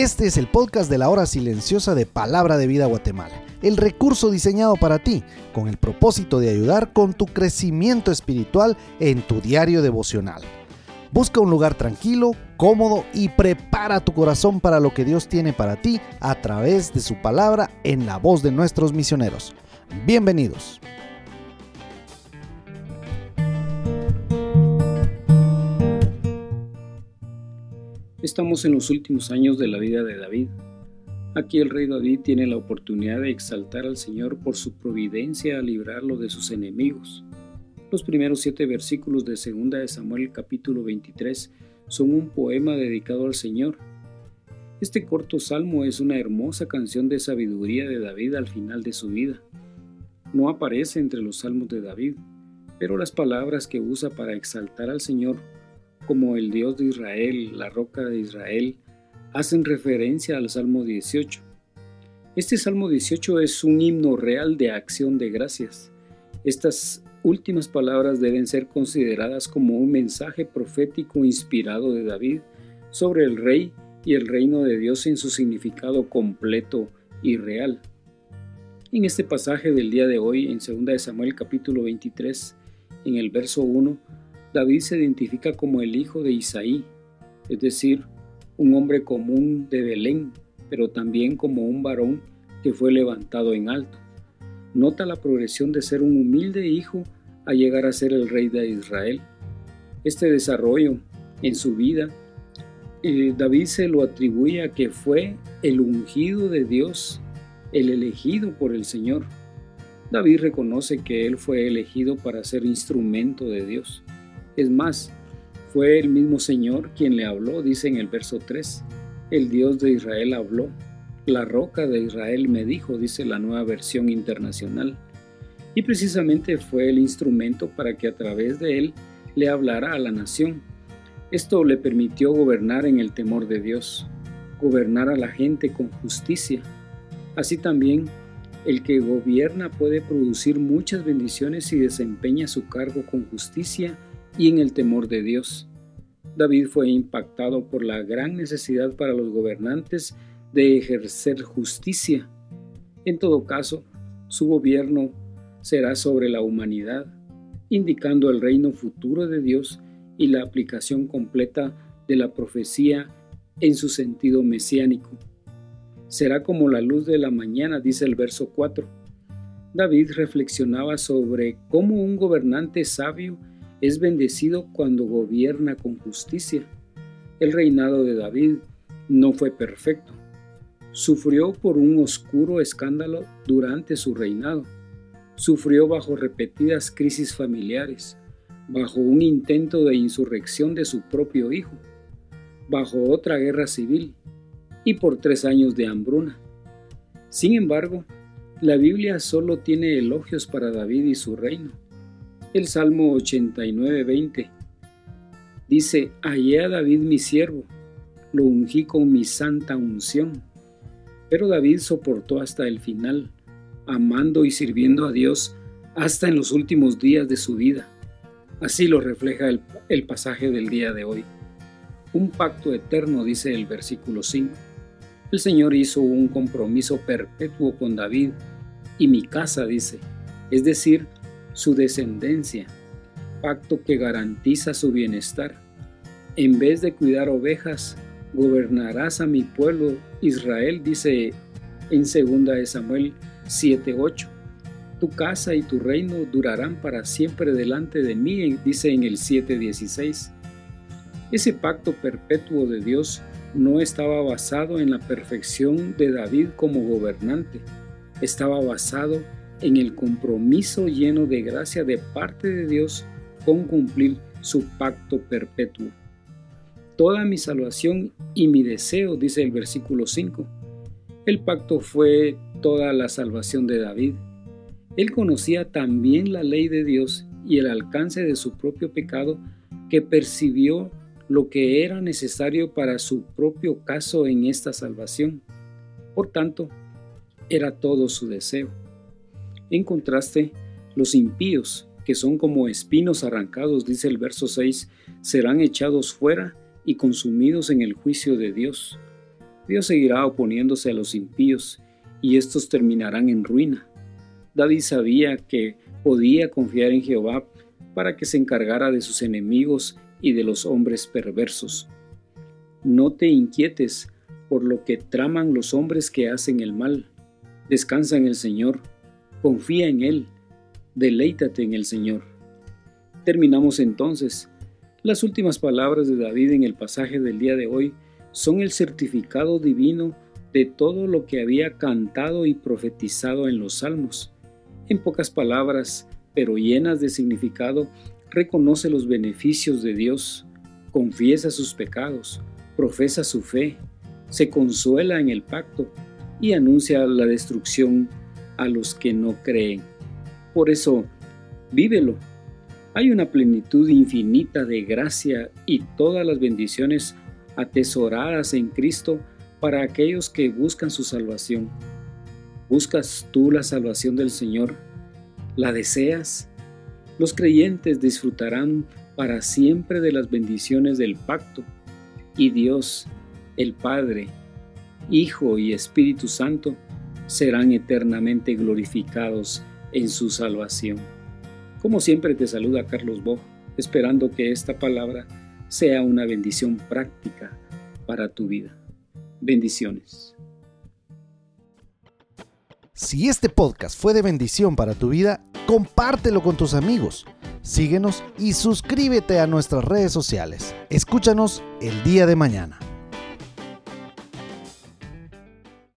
Este es el podcast de la hora silenciosa de Palabra de Vida Guatemala, el recurso diseñado para ti con el propósito de ayudar con tu crecimiento espiritual en tu diario devocional. Busca un lugar tranquilo, cómodo y prepara tu corazón para lo que Dios tiene para ti a través de su palabra en la voz de nuestros misioneros. Bienvenidos. Estamos en los últimos años de la vida de David. Aquí el rey David tiene la oportunidad de exaltar al Señor por su providencia a librarlo de sus enemigos. Los primeros siete versículos de 2 de Samuel capítulo 23 son un poema dedicado al Señor. Este corto salmo es una hermosa canción de sabiduría de David al final de su vida. No aparece entre los salmos de David, pero las palabras que usa para exaltar al Señor como el Dios de Israel, la roca de Israel, hacen referencia al Salmo 18. Este Salmo 18 es un himno real de acción de gracias. Estas últimas palabras deben ser consideradas como un mensaje profético inspirado de David sobre el rey y el reino de Dios en su significado completo y real. En este pasaje del día de hoy, en 2 Samuel capítulo 23, en el verso 1, David se identifica como el hijo de Isaí, es decir, un hombre común de Belén, pero también como un varón que fue levantado en alto. Nota la progresión de ser un humilde hijo a llegar a ser el rey de Israel. Este desarrollo en su vida, eh, David se lo atribuye a que fue el ungido de Dios, el elegido por el Señor. David reconoce que él fue elegido para ser instrumento de Dios. Es más, fue el mismo Señor quien le habló, dice en el verso 3. El Dios de Israel habló. La roca de Israel me dijo, dice la nueva versión internacional. Y precisamente fue el instrumento para que a través de él le hablara a la nación. Esto le permitió gobernar en el temor de Dios, gobernar a la gente con justicia. Así también, el que gobierna puede producir muchas bendiciones si desempeña su cargo con justicia y en el temor de Dios. David fue impactado por la gran necesidad para los gobernantes de ejercer justicia. En todo caso, su gobierno será sobre la humanidad, indicando el reino futuro de Dios y la aplicación completa de la profecía en su sentido mesiánico. Será como la luz de la mañana, dice el verso 4. David reflexionaba sobre cómo un gobernante sabio es bendecido cuando gobierna con justicia. El reinado de David no fue perfecto. Sufrió por un oscuro escándalo durante su reinado. Sufrió bajo repetidas crisis familiares, bajo un intento de insurrección de su propio hijo, bajo otra guerra civil y por tres años de hambruna. Sin embargo, la Biblia solo tiene elogios para David y su reino. El Salmo 89:20 dice, Hallé a David mi siervo, lo ungí con mi santa unción. Pero David soportó hasta el final, amando y sirviendo a Dios hasta en los últimos días de su vida. Así lo refleja el, el pasaje del día de hoy. Un pacto eterno, dice el versículo 5. El Señor hizo un compromiso perpetuo con David y mi casa, dice, es decir, su descendencia, pacto que garantiza su bienestar. En vez de cuidar ovejas, gobernarás a mi pueblo Israel, dice en 2 Samuel 7:8. Tu casa y tu reino durarán para siempre delante de mí, dice en el 7:16. Ese pacto perpetuo de Dios no estaba basado en la perfección de David como gobernante, estaba basado en en el compromiso lleno de gracia de parte de Dios con cumplir su pacto perpetuo. Toda mi salvación y mi deseo, dice el versículo 5. El pacto fue toda la salvación de David. Él conocía también la ley de Dios y el alcance de su propio pecado que percibió lo que era necesario para su propio caso en esta salvación. Por tanto, era todo su deseo. En contraste, los impíos, que son como espinos arrancados, dice el verso 6, serán echados fuera y consumidos en el juicio de Dios. Dios seguirá oponiéndose a los impíos y estos terminarán en ruina. David sabía que podía confiar en Jehová para que se encargara de sus enemigos y de los hombres perversos. No te inquietes por lo que traman los hombres que hacen el mal. Descansa en el Señor, confía en Él, deleítate en el Señor. Terminamos entonces. Las últimas palabras de David en el pasaje del día de hoy son el certificado divino de todo lo que había cantado y profetizado en los salmos. En pocas palabras, pero llenas de significado, reconoce los beneficios de Dios, confiesa sus pecados, profesa su fe, se consuela en el pacto y anuncia la destrucción a los que no creen. Por eso, vívelo. Hay una plenitud infinita de gracia y todas las bendiciones atesoradas en Cristo para aquellos que buscan su salvación. ¿Buscas tú la salvación del Señor? ¿La deseas? Los creyentes disfrutarán para siempre de las bendiciones del pacto y Dios, el Padre, Hijo y Espíritu Santo serán eternamente glorificados en su salvación. Como siempre te saluda Carlos Bo, esperando que esta palabra sea una bendición práctica para tu vida. Bendiciones. Si este podcast fue de bendición para tu vida, compártelo con tus amigos. Síguenos y suscríbete a nuestras redes sociales. Escúchanos el día de mañana.